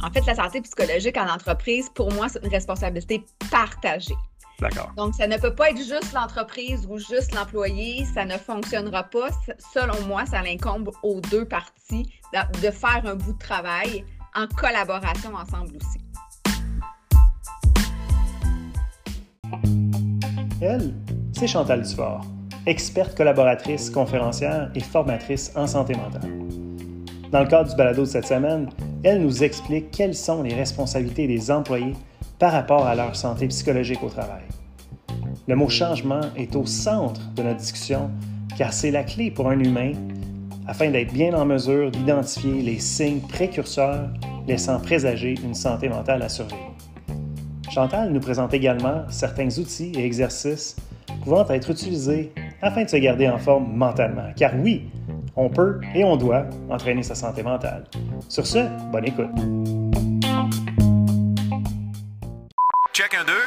En fait, la santé psychologique en entreprise, pour moi, c'est une responsabilité partagée. D'accord. Donc, ça ne peut pas être juste l'entreprise ou juste l'employé. Ça ne fonctionnera pas. Selon moi, ça incombe aux deux parties de faire un bout de travail en collaboration ensemble aussi. Elle, c'est Chantal Dufort, experte collaboratrice, conférencière et formatrice en santé mentale. Dans le cadre du balado de cette semaine, elle nous explique quelles sont les responsabilités des employés par rapport à leur santé psychologique au travail. Le mot changement est au centre de notre discussion car c'est la clé pour un humain afin d'être bien en mesure d'identifier les signes précurseurs laissant présager une santé mentale à surveiller. Chantal nous présente également certains outils et exercices pouvant être utilisés afin de se garder en forme mentalement. Car oui, on peut et on doit entraîner sa santé mentale. Sur ce, bonne écoute. Check un deux.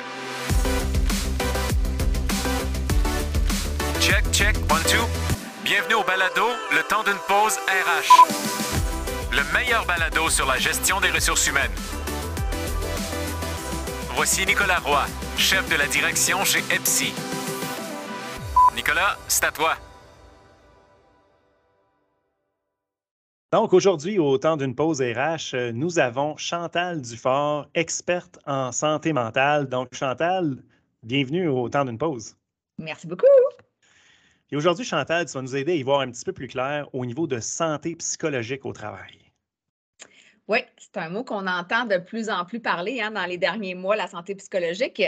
Check, check, one, two. Bienvenue au balado, le temps d'une pause RH. Le meilleur balado sur la gestion des ressources humaines. Voici Nicolas Roy, chef de la direction chez EPSI. Nicolas, c'est à toi. Donc aujourd'hui, au temps d'une pause RH, euh, nous avons Chantal Dufort, experte en santé mentale. Donc Chantal, bienvenue au temps d'une pause. Merci beaucoup. Et aujourd'hui, Chantal, tu vas nous aider à y voir un petit peu plus clair au niveau de santé psychologique au travail. Oui, c'est un mot qu'on entend de plus en plus parler hein, dans les derniers mois, la santé psychologique.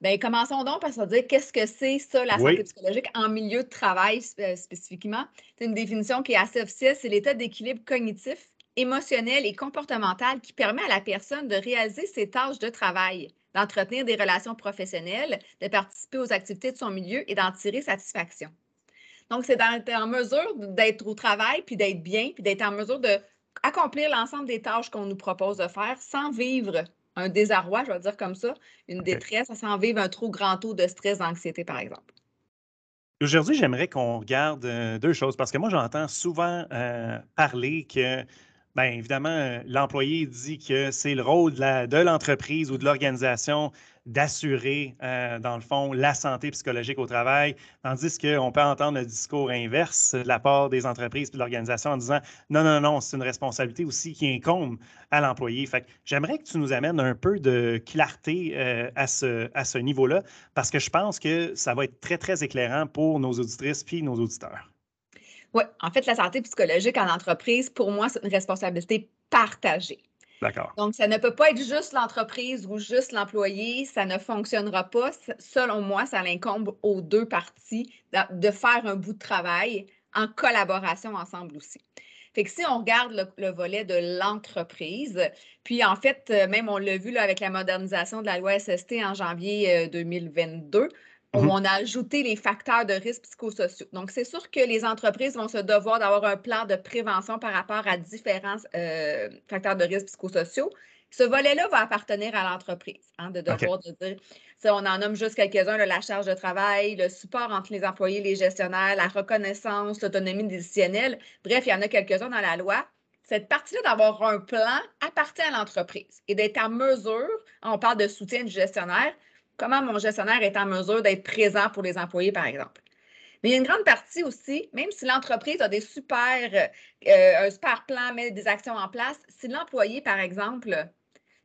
Bien, commençons donc par se dire qu'est-ce que c'est ça, la santé psychologique en milieu de travail euh, spécifiquement. C'est une définition qui est assez officielle, c'est l'état d'équilibre cognitif, émotionnel et comportemental qui permet à la personne de réaliser ses tâches de travail, d'entretenir des relations professionnelles, de participer aux activités de son milieu et d'en tirer satisfaction. Donc, c'est d'être en mesure d'être au travail, puis d'être bien, puis d'être en mesure d'accomplir l'ensemble des tâches qu'on nous propose de faire sans vivre un désarroi, je vais dire comme ça, une détresse, sans vivre un trop grand taux de stress, d'anxiété, par exemple. Aujourd'hui, j'aimerais qu'on regarde euh, deux choses parce que moi, j'entends souvent euh, parler que Bien, évidemment, euh, l'employé dit que c'est le rôle de l'entreprise ou de l'organisation d'assurer, euh, dans le fond, la santé psychologique au travail, tandis qu'on peut entendre le discours inverse de la part des entreprises et de l'organisation en disant non, non, non, c'est une responsabilité aussi qui incombe à l'employé. Fait j'aimerais que tu nous amènes un peu de clarté euh, à ce, à ce niveau-là, parce que je pense que ça va être très, très éclairant pour nos auditrices puis nos auditeurs. Oui, en fait, la santé psychologique en entreprise, pour moi, c'est une responsabilité partagée. Donc, ça ne peut pas être juste l'entreprise ou juste l'employé. Ça ne fonctionnera pas. Selon moi, ça incombe aux deux parties de faire un bout de travail en collaboration ensemble aussi. Fait que si on regarde le, volet de l'entreprise, puis en fait, euh, même on l'a vu avec la modernisation de la loi SST en janvier 2022, euh, où mmh on a ajouté les facteurs de risque psychosociaux. Donc, c'est sûr que les entreprises vont se devoir d'avoir un plan de prévention par rapport à différents euh, facteurs de risque psychosociaux. Ce volet-là va appartenir à l'entreprise, hein, de devoir de dire, on en nomme juste quelques-uns, la charge de travail, le support entre les employés et les gestionnaires, la reconnaissance, l'autonomie décisionnelle. Bref, il y en a quelques-uns dans la loi. Cette partie-là d'avoir un plan appartient à l'entreprise et d'être en mesure, on parle de soutien du gestionnaire, comment mon gestionnaire est en mesure d'être présent pour les employés, par exemple. Mais il y a une grande partie aussi, même si l'entreprise a des super, euh, un super plan, met des actions en place, si l'employé, par exemple,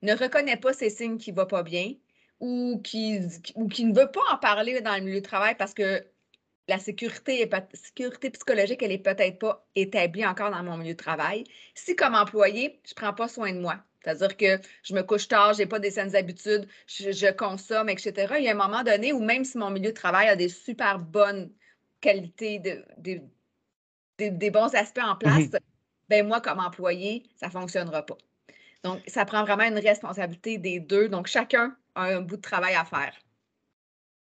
ne reconnaît pas ces signes qui ne vont pas bien ou qui, ou qui ne veut pas en parler dans le milieu de travail parce que la sécurité, sécurité psychologique, elle n'est peut-être pas établie encore dans mon milieu de travail. Si, comme employé, je ne prends pas soin de moi, c'est-à-dire que je me couche tard, je n'ai pas des saines habitudes, je, consomme, etc. Il y a un moment donné où même si mon milieu de travail a des super bonnes qualités, des bons aspects en place, ben moi, comme employé, ça ne fonctionnera pas. Donc, ça prend vraiment une responsabilité des deux. Donc, chacun a un bout de travail à faire.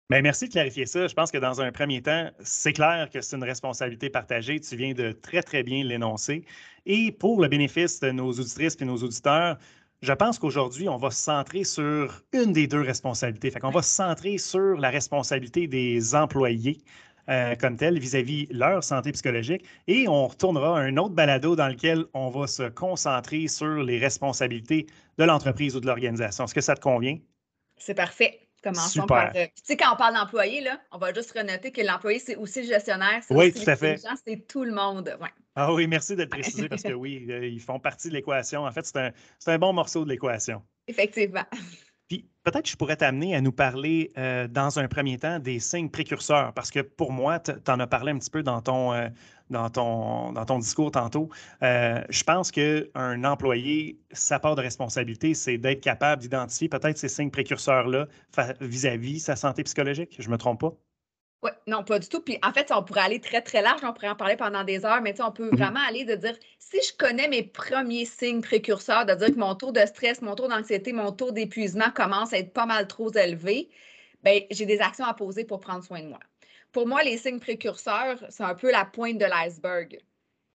Bien, merci de clarifier ça. Je pense que dans un premier temps, c'est clair que c'est une responsabilité partagée. Tu viens de très, très bien l'énoncer. Et pour le bénéfice de nos auditrices et nos auditeurs, je pense qu'aujourd'hui, on va se centrer sur une des deux responsabilités. Fait qu'on va se centrer sur la responsabilité des employés euh, comme tel vis-à-vis leur santé psychologique. Et on retournera à un autre balado dans lequel on va se concentrer sur les responsabilités de l'entreprise ou de l'organisation. Est-ce que ça te convient? C'est parfait. Commençons par. Euh, tu sais, quand on parle d'employé, on va juste renoter que l'employé, c'est aussi le gestionnaire. Oui, tout à fait. C'est tout le monde. Ouais. Ah oui, merci de le préciser parce que oui, euh, ils font partie de l'équation. En fait, c'est un, un bon morceau de l'équation. Effectivement. Puis peut-être que je pourrais t'amener à nous parler euh, dans un premier temps des signes précurseurs, parce que pour moi, tu en as parlé un petit peu dans ton, euh, dans ton, dans ton discours tantôt. Euh, je pense qu'un employé, sa part de responsabilité, c'est d'être capable d'identifier peut-être ces signes précurseurs-là vis-à-vis sa santé psychologique. Je ne me trompe pas? Oui, non, pas du tout. Puis en fait, on pourrait aller très, très large, on pourrait en parler pendant des heures, mais on peut mmh vraiment aller de dire si je connais mes premiers signes précurseurs, de dire que mon taux de stress, mon taux d'anxiété, mon taux d'épuisement commence à être pas mal trop élevé, bien, j'ai des actions à poser pour prendre soin de moi. Pour moi, les signes précurseurs, c'est un peu la pointe de l'iceberg.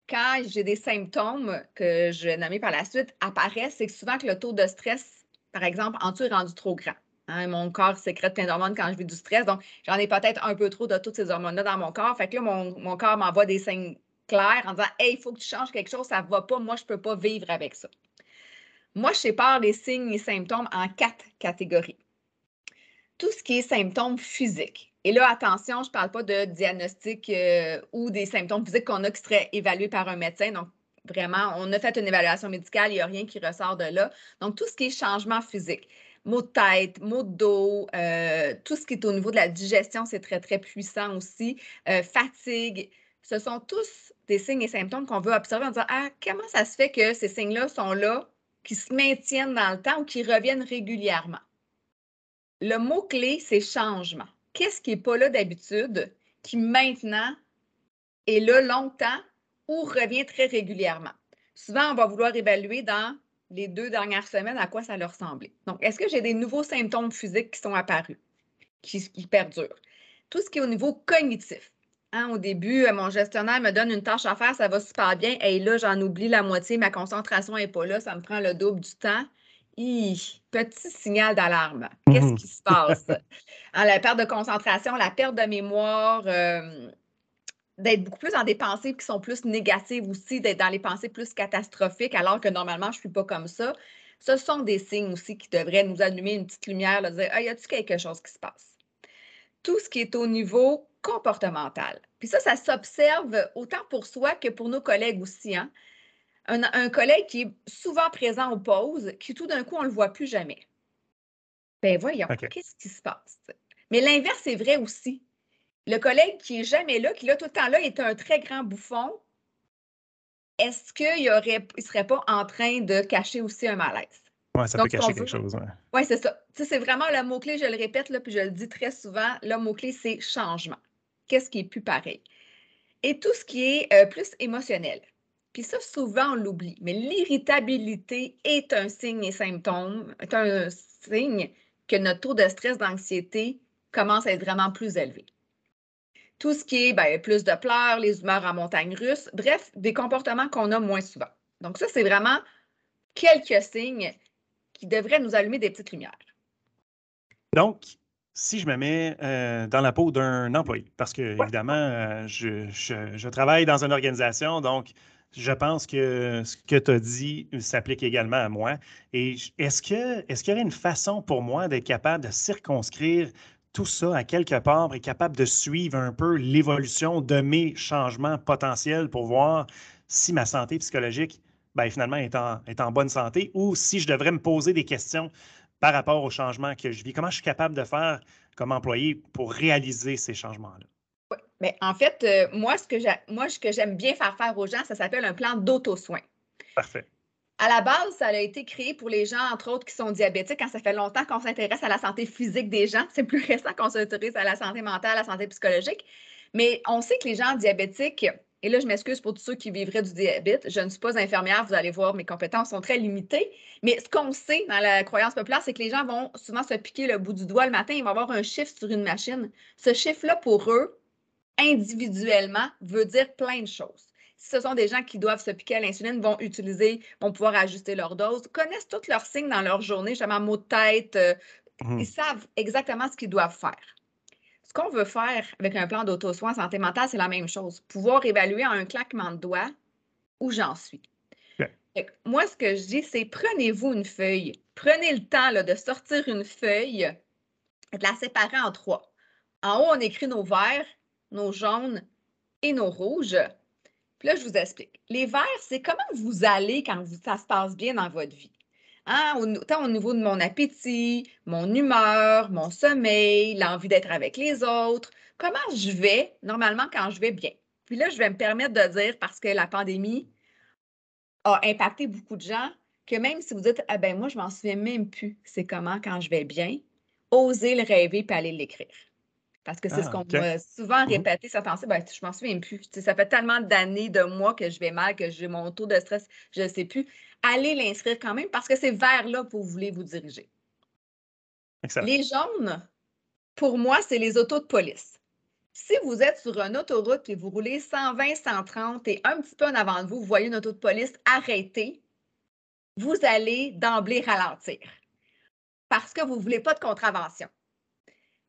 Quand j'ai des symptômes que je vais nommer par la suite apparaissent, c'est souvent que le taux de stress, par exemple, en dessous est rendu trop grand. Hein, mon corps sécrète plein d'hormones quand je vis du stress. Donc, j'en ai peut-être un peu trop de toutes ces hormones-là dans mon corps. Fait que là, mon, corps m'envoie des signes clairs en disant Hey, il faut que tu changes quelque chose, ça ne va pas. Moi, je ne peux pas vivre avec ça. Moi, je sépare les signes et symptômes en quatre catégories. Tout ce qui est symptômes physiques. Et là, attention, je ne parle pas de diagnostic euh, ou des symptômes physiques qu'on a qui seraient évalués par un médecin. Donc, vraiment, on a fait une évaluation médicale, il n'y a rien qui ressort de là. Donc, tout ce qui est changement physique maux de tête, maux de dos, euh, tout ce qui est au niveau de la digestion, c'est très, très puissant aussi. Euh, fatigue, ce sont tous des signes et symptômes qu'on veut observer en disant Ah, comment ça se fait que ces signes-là sont là, qui se maintiennent dans le temps ou qui reviennent régulièrement? Le mot-clé, c'est changement. Qu'est-ce qui n'est pas là d'habitude, qui maintenant est là longtemps ou revient très régulièrement? Souvent, on va vouloir évaluer dans les deux dernières semaines à quoi ça leur ressemblait. Donc, est-ce que j'ai des nouveaux symptômes physiques qui sont apparus, qui, perdurent? Tout ce qui est au niveau cognitif. Hein, au début, euh, mon gestionnaire me donne une tâche à faire, ça va super bien. Et là, j'en oublie la moitié, ma concentration n'est pas là, ça me prend le double du temps. Petit signal d'alarme. Qu'est-ce mmh qui se passe? Hein, la perte de concentration, la perte de mémoire, euh, d'être beaucoup plus dans des pensées qui sont plus négatives aussi, d'être dans les pensées plus catastrophiques, alors que normalement, je ne suis pas comme ça. Ce sont des signes aussi qui devraient nous allumer une petite lumière, de dire, ah, y a-t-il quelque chose qui se passe? Tout ce qui est au niveau comportemental. Puis ça, ça s'observe autant pour soi que pour nos collègues aussi. Hein? Un, collègue qui est souvent présent aux pauses, qui tout d'un coup, on ne le voit plus jamais. Ben voyons, qu'est-ce qui se passe? Mais l'inverse est vrai aussi le collègue qui n'est jamais là, qui là tout le temps là, est un très grand bouffon, est-ce qu'il ne serait pas en train de cacher aussi un malaise? Oui, ça peut cacher quelque chose. Oui, ouais, c'est ça. c'est vraiment le mot-clé, je le répète, là, puis je le dis très souvent, le mot-clé, c'est changement. Qu'est-ce qui est plus pareil? Et tout ce qui est euh, plus émotionnel. Puis ça, souvent, on l'oublie. Mais l'irritabilité est un signe et symptôme, est un signe que notre taux de stress, d'anxiété commence à être vraiment plus élevé tout ce qui est ben, plus de pleurs, les humeurs en montagne russe, bref, des comportements qu'on a moins souvent. Donc, ça, c'est vraiment quelques signes qui devraient nous allumer des petites lumières. Donc, si je me mets euh, dans la peau d'un employé, parce que, évidemment, euh, je, travaille dans une organisation, donc je pense que ce que tu as dit s'applique également à moi. Et est-ce qu'il y aurait une façon pour moi d'être capable de circonscrire tout ça, à quelque part, est capable de suivre un peu l'évolution de mes changements potentiels pour voir si ma santé psychologique, ben, finalement, est en, est en bonne santé ou si je devrais me poser des questions par rapport aux changements que je vis? Comment je suis capable de faire comme employé pour réaliser ces changements-là? Mais en fait, euh, moi, ce que j'aime bien faire faire aux gens, ça s'appelle un plan d'auto-soin. Parfait. À la base, ça a été créé pour les gens, entre autres, qui sont diabétiques. Quand ça fait longtemps qu'on s'intéresse à la santé physique des gens, c'est plus récent qu'on s'intéresse à la santé mentale, à la santé psychologique. Mais on sait que les gens diabétiques, et là, je m'excuse pour tous ceux qui vivraient du diabète, je ne suis pas infirmière, vous allez voir, mes compétences sont très limitées. Mais ce qu'on sait dans la croyance populaire, c'est que les gens vont souvent se piquer le bout du doigt le matin, ils vont avoir un chiffre sur une machine. Ce chiffre-là, pour eux, individuellement, veut dire plein de choses ce sont des gens qui doivent se piquer à l'insuline, vont utiliser, vont pouvoir ajuster leur dose, connaissent tous leurs signes dans leur journée, justement, maux de tête. Euh, mmh. Ils savent exactement ce qu'ils doivent faire. Ce qu'on veut faire avec un plan d'auto-soin santé mentale, c'est la même chose. Pouvoir évaluer en un claquement de doigts où j'en suis. moi, ce que je dis, c'est prenez-vous une feuille. Prenez le temps de sortir une feuille et de la séparer en trois. En haut, on écrit nos verts, nos jaunes et nos rouges. Puis là, je vous explique. Les verts, c'est comment vous allez quand ça se passe bien dans votre vie. Hein, autant au niveau de mon appétit, mon humeur, mon sommeil, l'envie d'être avec les autres, comment je vais normalement quand je vais bien? Puis là, je vais me permettre de dire, parce que la pandémie a impacté beaucoup de gens, que même si vous dites, ah ben moi, je m'en souviens même plus, c'est comment quand je vais bien, osez le rêver puis aller l'écrire. Parce que c'est ce ah, qu'on m'a souvent mmh répété, ça pensait, ben, je m'en souviens plus. ça fait tellement d'années, de mois que je vais mal, que j'ai mon taux de stress, je ne sais plus. Allez l'inscrire quand même parce que c'est vers là que vous voulez vous diriger. Les jaunes, pour moi, c'est les autos de police. Si vous êtes sur une autoroute et vous roulez 120, 130 et un petit peu en avant de vous, vous voyez une auto de police arrêtée, vous allez d'emblée ralentir parce que vous ne voulez pas de contravention.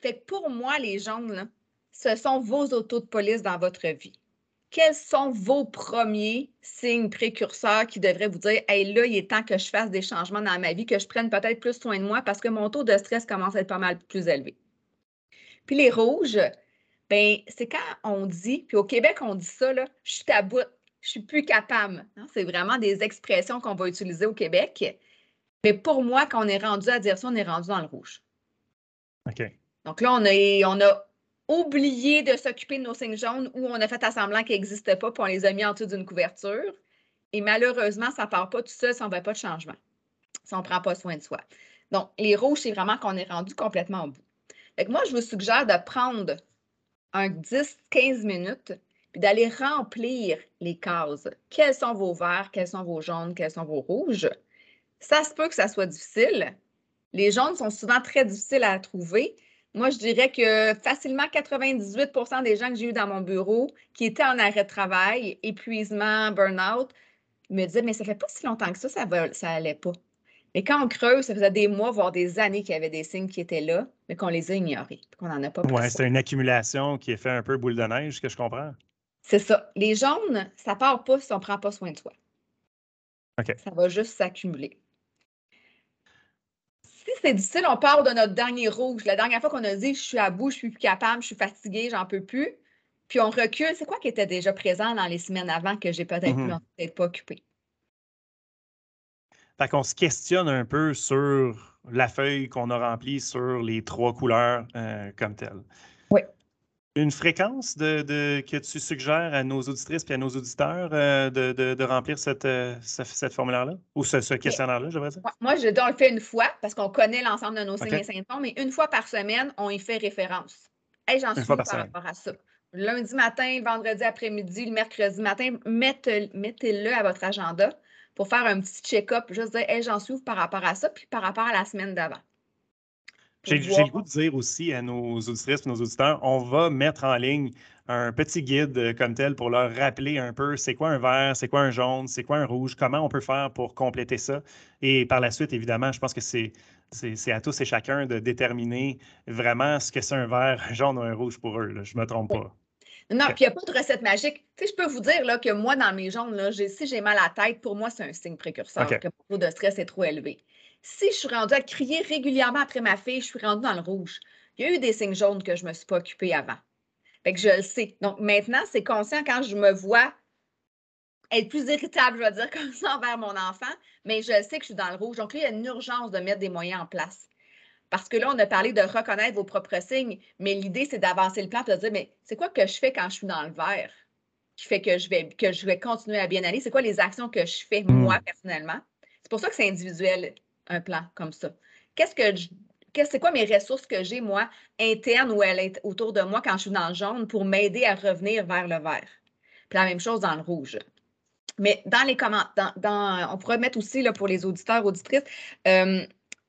Fait que pour moi, les jaunes, ce sont vos autos de police dans votre vie. Quels sont vos premiers signes précurseurs qui devraient vous dire Hey, là, il est temps que je fasse des changements dans ma vie, que je prenne peut-être plus soin de moi parce que mon taux de stress commence à être pas mal plus élevé? Puis les rouges, ben c'est quand on dit, puis au Québec, on dit ça, là, je suis à je suis plus capable. Hein, c'est vraiment des expressions qu'on va utiliser au Québec. Mais pour moi, quand on est rendu à dire ça, on est rendu dans le rouge. OK. Donc là, on a, oublié de s'occuper de nos signes jaunes ou on a fait assemblant qu'ils n'existaient pas, puis on les a mis en dessous d'une couverture. Et malheureusement, ça ne part pas tout seul si on ne veut pas de changement, si on ne prend pas soin de soi. Donc, les rouges, c'est vraiment qu'on est rendu complètement au bout. Fait moi, je vous suggère de prendre un 10-15 minutes puis d'aller remplir les cases. Quels sont vos verts, quels sont vos jaunes, quels sont vos rouges? Ça se peut que ça soit difficile. Les jaunes sont souvent très difficiles à trouver, moi, je dirais que facilement 98% des gens que j'ai eu dans mon bureau qui étaient en arrêt de travail, épuisement, burn-out, me disaient Mais ça fait pas si longtemps que ça, ça, va, ça allait pas. Mais quand on creuse, ça faisait des mois, voire des années qu'il y avait des signes qui étaient là, mais qu'on les a ignorés, qu'on n'en a pas Oui, c'est une accumulation qui est fait un peu boule de neige, que je comprends. C'est ça. Les jaunes, ça part pas si on ne prend pas soin de soi. OK. Ça va juste s'accumuler c'est difficile, on part de notre dernier rouge. La dernière fois qu'on a dit je suis à bout, je suis plus capable, je suis fatiguée, j'en peux plus. Puis on recule. C'est quoi qui était déjà présent dans les semaines avant que j'ai peut-être mm peut pas occupé? Fait qu'on se questionne un peu sur la feuille qu'on a remplie sur les trois couleurs euh, comme telles. Une fréquence de, que tu suggères à nos auditrices et à nos auditeurs euh, de, remplir cette, euh, cette, formulaire-là? Ou ce, questionnaire-là, je dire? Moi, je le faire une fois parce qu'on connaît l'ensemble de nos signes et symptômes, mais une fois par semaine, on y fait référence. Hey, J'en suis par, par rapport à ça. Lundi matin, vendredi après-midi, le mercredi matin, mettez-le à votre agenda pour faire un petit check-up, juste dire hey, j'en suis par rapport à ça, puis par rapport à la semaine d'avant. J'ai le goût de dire aussi à nos auditrices et nos auditeurs, on va mettre en ligne un petit guide euh, comme tel pour leur rappeler un peu c'est quoi un vert, c'est quoi un jaune, c'est quoi un rouge, comment on peut faire pour compléter ça. Et par la suite, évidemment, je pense que c'est c'est à tous et chacun de déterminer vraiment ce que c'est un vert, un jaune ou un rouge pour eux. je ne me trompe pas. Non, puis il n'y a pas de recette magique. Tu sais, je peux vous dire là, que moi, dans mes jaunes, là, si j'ai mal à la tête, pour moi, c'est un signe précurseur que mon taux de stress est trop élevé. Si je suis rendue à crier régulièrement après ma fille, je suis rendue dans le rouge. Il y a eu des signes jaunes que je ne me suis pas occupée avant. Fait que je le sais. Donc maintenant, c'est conscient quand je me vois être plus irritable, je vais dire comme ça, envers mon enfant, mais je sais que je suis dans le rouge. Donc là, il y a une urgence de mettre des moyens en place. Parce que là, on a parlé de reconnaître vos propres signes, mais l'idée, c'est d'avancer le plan et de dire, mais c'est quoi que je fais quand je suis dans le vert qui fait que je vais, que je vais continuer à bien aller? C'est quoi les actions que je fais, moi, hmm. personnellement? C'est pour ça que c'est individuel un plan comme ça? Qu'est-ce que je, c'est quoi mes ressources que j'ai, moi, internes ou autour de moi quand je suis dans le jaune pour m'aider à revenir vers le vert? Puis la même chose dans le rouge. Mais dans les commentaires, dans, on pourrait mettre aussi là, pour les auditeurs, auditrices, euh,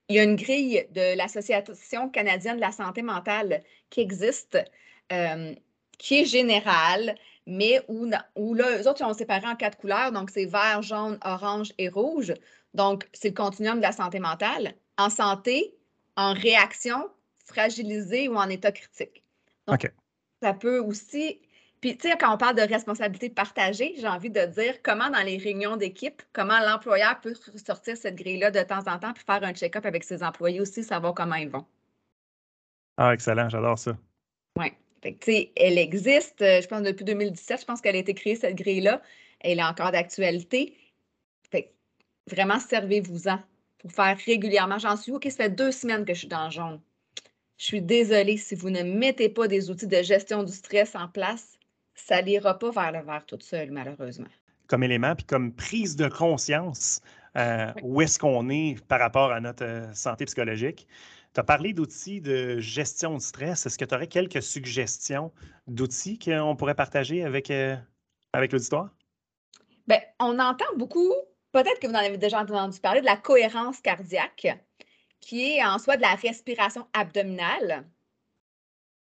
il y a une grille de l'Association canadienne de la santé mentale qui existe, euh, qui est générale, mais où, où là, eux autres, ils ont séparé en quatre couleurs, donc c'est vert, jaune, orange et rouge. Donc, c'est le continuum de la santé mentale. En santé, en réaction, fragilisée ou en état critique. OK. Ça peut aussi. Puis, tu sais, quand on parle de responsabilité partagée, j'ai envie de dire comment dans les réunions d'équipe, comment l'employeur peut sortir cette grille-là de temps en temps puis faire un check-up avec ses employés aussi, savoir comment ils vont. Ah, excellent, j'adore ça. Oui. Fait que, elle existe, euh, je pense, depuis 2017, je pense qu'elle a été créée, cette grille-là. Elle est encore d'actualité. Fait que, vraiment, servez-vous-en pour faire régulièrement. J'en suis, OK, ça fait deux semaines que je suis dans le jaune. Je suis désolée, si vous ne mettez pas des outils de gestion du stress en place, ça n'ira pas vers le vert toute seule, malheureusement. Comme élément, puis comme prise de conscience, euh, où est-ce qu'on est par rapport à notre euh, santé psychologique. Tu as parlé d'outils de gestion de stress. Est-ce que tu aurais quelques suggestions d'outils qu'on pourrait partager avec, euh, avec l'auditoire? Bien, on entend beaucoup, peut-être que vous en avez déjà entendu parler, de la cohérence cardiaque, qui est en soi de la respiration abdominale.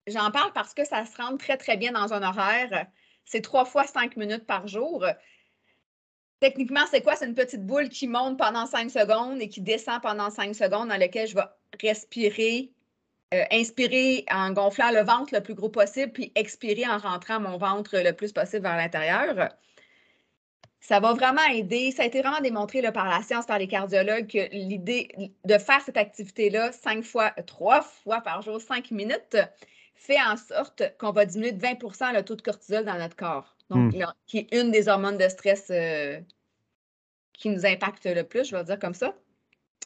J'en parle parce que ça se rend très, très bien dans un horaire. C'est trois fois cinq minutes par jour. Techniquement, c'est quoi? C'est une petite boule qui monte pendant cinq secondes et qui descend pendant cinq secondes dans laquelle je vais respirer, euh, inspirer en gonflant le ventre le plus gros possible, puis expirer en rentrant mon ventre le plus possible vers l'intérieur. Ça va vraiment aider. Ça a été vraiment démontré là, par la science, par les cardiologues, que l'idée de faire cette activité-là cinq fois, trois fois par jour, cinq minutes, fait en sorte qu'on va diminuer de 20% le taux de cortisol dans notre corps. Donc, hmm. qui est une des hormones de stress euh, qui nous impacte le plus, je vais dire comme ça.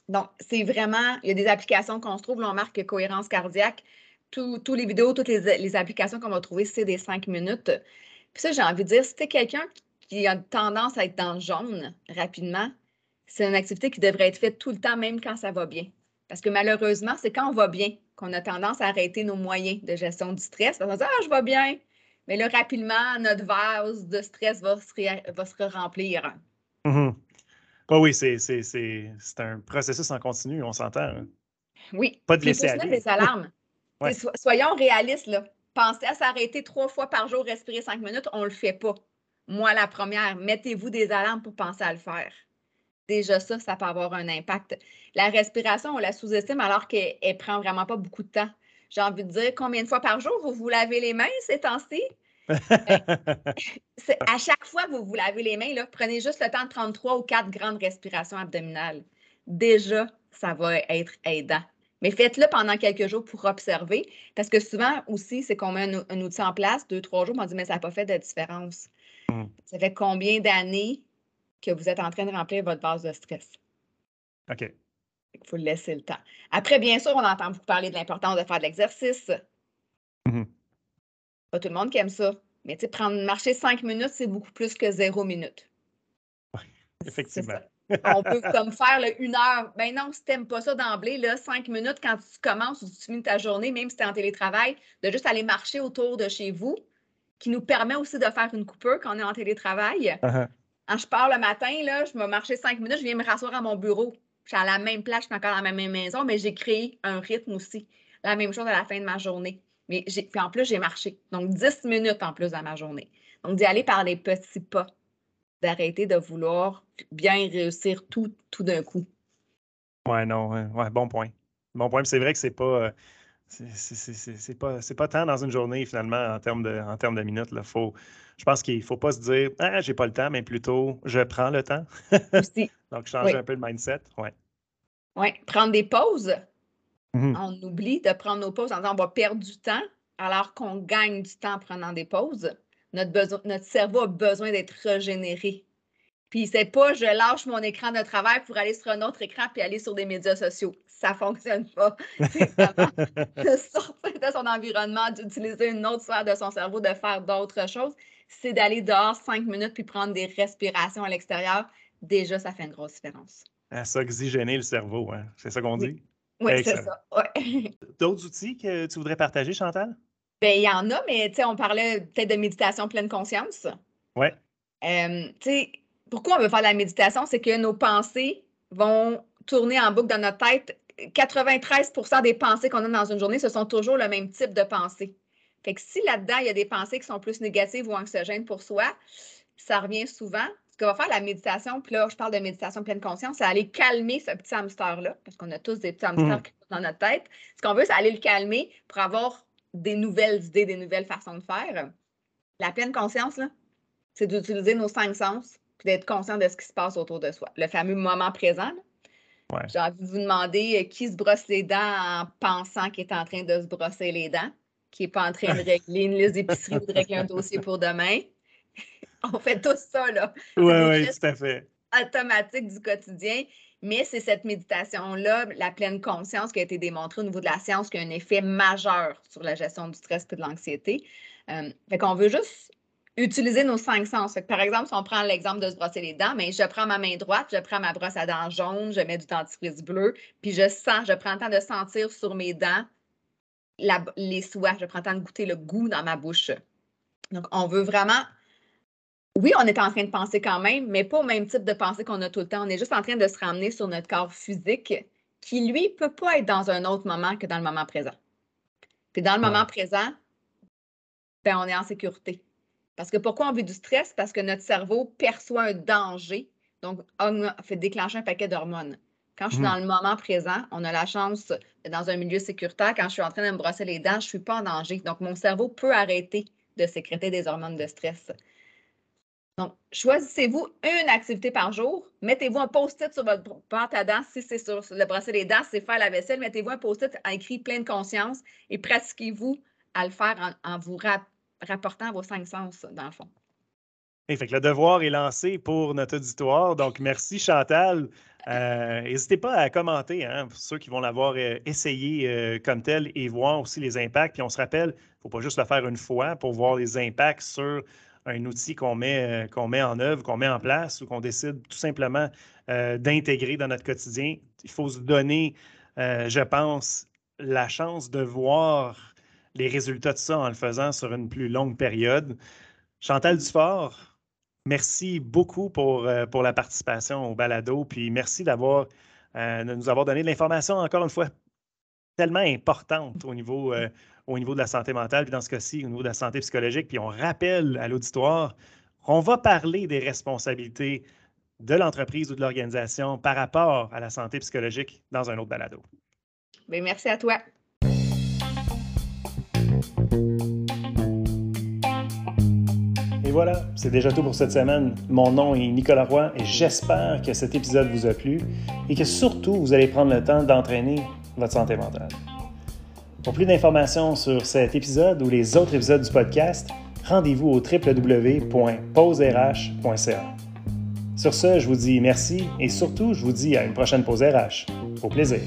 Donc, c'est vraiment, il y a des applications qu'on se trouve, là, on marque cohérence cardiaque. Tous les vidéos, toutes les, applications qu'on va trouver, c'est des cinq minutes. Puis ça, j'ai envie de dire, si tu quelqu'un qui a tendance à être dans le jaune rapidement, c'est une activité qui devrait être faite tout le temps, même quand ça va bien. Parce que malheureusement, c'est quand on va bien qu'on a tendance à arrêter nos moyens de gestion du stress. On va dire, ah, je vais bien. Mais là, rapidement, notre vase de stress va se, remplir. Mm oui, c'est un processus en continu, on s'entend. Hein. Oui. Pas de laisser aller. des alarmes. soyons réalistes, là. Pensez à s'arrêter trois fois par jour, respirer cinq minutes, on ne le fait pas. Moi, la première, mettez-vous des alarmes pour penser à le faire. Déjà ça, ça peut avoir un impact. La respiration, on la sous-estime alors qu'elle prend vraiment pas beaucoup de temps. J'ai envie de dire, combien de fois par jour vous vous lavez les mains ces temps-ci? à chaque fois que vous vous lavez les mains, là, prenez juste le temps de prendre trois ou quatre grandes respirations abdominales. Déjà, ça va être aidant. Mais faites-le pendant quelques jours pour observer, parce que souvent aussi, c'est qu'on met un, outil en place, deux, trois jours, on dit, mais ça n'a pas fait de différence. Mmh. Ça fait combien d'années que vous êtes en train de remplir votre base de stress? OK. Il faut laisser le temps. Après, bien sûr, on entend beaucoup parler de l'importance de faire de l'exercice. Mmh Pas tout le monde qui aime ça. Mais tu sais, prendre marcher cinq minutes, c'est beaucoup plus que zéro minute. Oui, effectivement. on peut comme faire une heure. Ben non, si tu n'aimes pas ça d'emblée, là, cinq minutes quand tu commences ou tu finis ta journée, même si tu es en télétravail, de juste aller marcher autour de chez vous, qui nous permet aussi de faire une coupure quand on est en télétravail. Uh-huh. Quand je pars le matin, là, je vais marcher cinq minutes, je viens me rasseoir à mon bureau. Je suis à la même place, je suis encore dans ma même maison, mais j'ai créé un rythme aussi. La même chose à la fin de ma journée. Mais puis en plus, j'ai marché. Donc, 10 minutes en plus dans ma journée. Donc, d'y aller par les petits pas. D'arrêter de vouloir bien réussir tout, tout d'un coup. Ouais, non, ouais, bon point. Bon point. C'est vrai que c'est pas. Euh, c'est pas, pas tant dans une journée, finalement, en termes de, en termes de minutes. Là. Faut, je pense qu'il ne faut pas se dire Ah, j'ai pas le temps, mais plutôt je prends le temps. Aussi. Donc, changer un peu de mindset. Oui. Oui, prendre des pauses. Mmh on oublie de prendre nos pauses en disant on va perdre du temps alors qu'on gagne du temps en prenant des pauses. Notre, notre cerveau a besoin d'être régénéré. Puis c'est pas je lâche mon écran de travail pour aller sur un autre écran puis aller sur des médias sociaux. Ça ne fonctionne pas. C'est de sortir de son environnement, d'utiliser une autre sphère de son cerveau, de faire d'autres choses. C'est d'aller dehors cinq minutes puis prendre des respirations à l'extérieur. Déjà, ça fait une grosse différence. À s'oxygéner le cerveau, hein? c'est ça qu'on dit? Oui, c'est ça. D'autres outils que tu voudrais partager, Chantal? Bien, il y en a, mais on parlait peut-être de méditation pleine conscience. Oui. Euh, pourquoi on veut faire de la méditation? C'est que nos pensées vont tourner en boucle dans notre tête. 93% des pensées qu'on a dans une journée, ce sont toujours le même type de pensées. Fait que si là-dedans, il y a des pensées qui sont plus négatives ou anxiogènes pour soi, ça revient souvent ce qu'on va faire la méditation, puis là, je parle de méditation pleine conscience, c'est aller calmer ce petit hamster-là, parce qu'on a tous des petits hamsters mmh. dans notre tête. Ce qu'on veut, c'est aller le calmer pour avoir des nouvelles idées, des nouvelles façons de faire. La pleine conscience, c'est d'utiliser nos cinq sens puis d'être conscient de ce qui se passe autour de soi. Le fameux moment présent. J'ai envie de vous demander euh, qui se brosse les dents en pensant qu'il est en train de se brosser les dents, qui n'est pas en train de régler une liste d'épicerie ou de régler un dossier pour demain? On fait tout ça, là. Oui, oui, tout à fait. Automatique du quotidien. Mais c'est cette méditation-là, la pleine conscience qui a été démontrée au niveau de la science, qui a un effet majeur sur la gestion du stress et de l'anxiété. Euh, fait qu'on veut juste utiliser nos cinq sens. par exemple, si on prend l'exemple de se brosser les dents, mais je prends ma main droite, je prends ma brosse à dents jaune, je mets du dentifrice bleu, puis je sens, je prends le temps de sentir sur mes dents les soies, je prends le temps de goûter le goût dans ma bouche. Donc, on veut vraiment. Oui, on est en train de penser quand même, mais pas au même type de pensée qu'on a tout le temps. On est juste en train de se ramener sur notre corps physique qui, lui, ne peut pas être dans un autre moment que dans le moment présent. Puis dans le moment présent, ben, on est en sécurité. Parce que pourquoi on vit du stress? Parce que notre cerveau perçoit un danger, donc on fait déclencher un paquet d'hormones. Quand je suis mmh. dans le moment présent, on a la chance d'être dans un milieu sécuritaire. Quand je suis en train de me brosser les dents, je ne suis pas en danger. Donc, mon cerveau peut arrêter de sécréter des hormones de stress. Donc, choisissez-vous une activité par jour. Mettez-vous un post-it sur votre pâte à dents. Si c'est sur le brosser les dents, c'est faire la vaisselle. Mettez-vous un post-it écrit plein de conscience et pratiquez-vous à le faire en, en vous rapportant vos cinq sens, dans le fond. fait que le devoir est lancé pour notre auditoire. Donc, merci Chantal. Euh, n'hésitez pas à commenter hein, pour ceux qui vont l'avoir euh, essayé euh, comme tel et voir aussi les impacts. Puis on se rappelle, il ne faut pas juste le faire une fois pour voir les impacts sur un outil qu'on met, qu'on met en œuvre, qu'on met en place ou qu'on décide tout simplement d'intégrer dans notre quotidien. Il faut se donner, je pense, la chance de voir les résultats de ça en le faisant sur une plus longue période. Chantal Dufort, merci beaucoup pour, euh, pour la participation au balado, puis merci d'avoir euh, de nous avoir donné de l'information, encore une fois, tellement importante au niveau, euh, au niveau de la santé mentale, puis dans ce cas-ci, au niveau de la santé psychologique. Puis on rappelle à l'auditoire qu'on va parler des responsabilités de l'entreprise ou de l'organisation par rapport à la santé psychologique dans un autre balado. Bien, merci à toi. voilà, c'est déjà tout pour cette semaine. Mon nom est Nicolas Roy et j'espère que cet épisode vous a plu et que surtout vous allez prendre le temps d'entraîner votre santé mentale. Pour plus d'informations sur cet épisode ou les autres épisodes du podcast, rendez-vous au www.pauserh.ca. Sur ce, je vous dis merci et surtout, je vous dis à une prochaine pause RH. Au plaisir.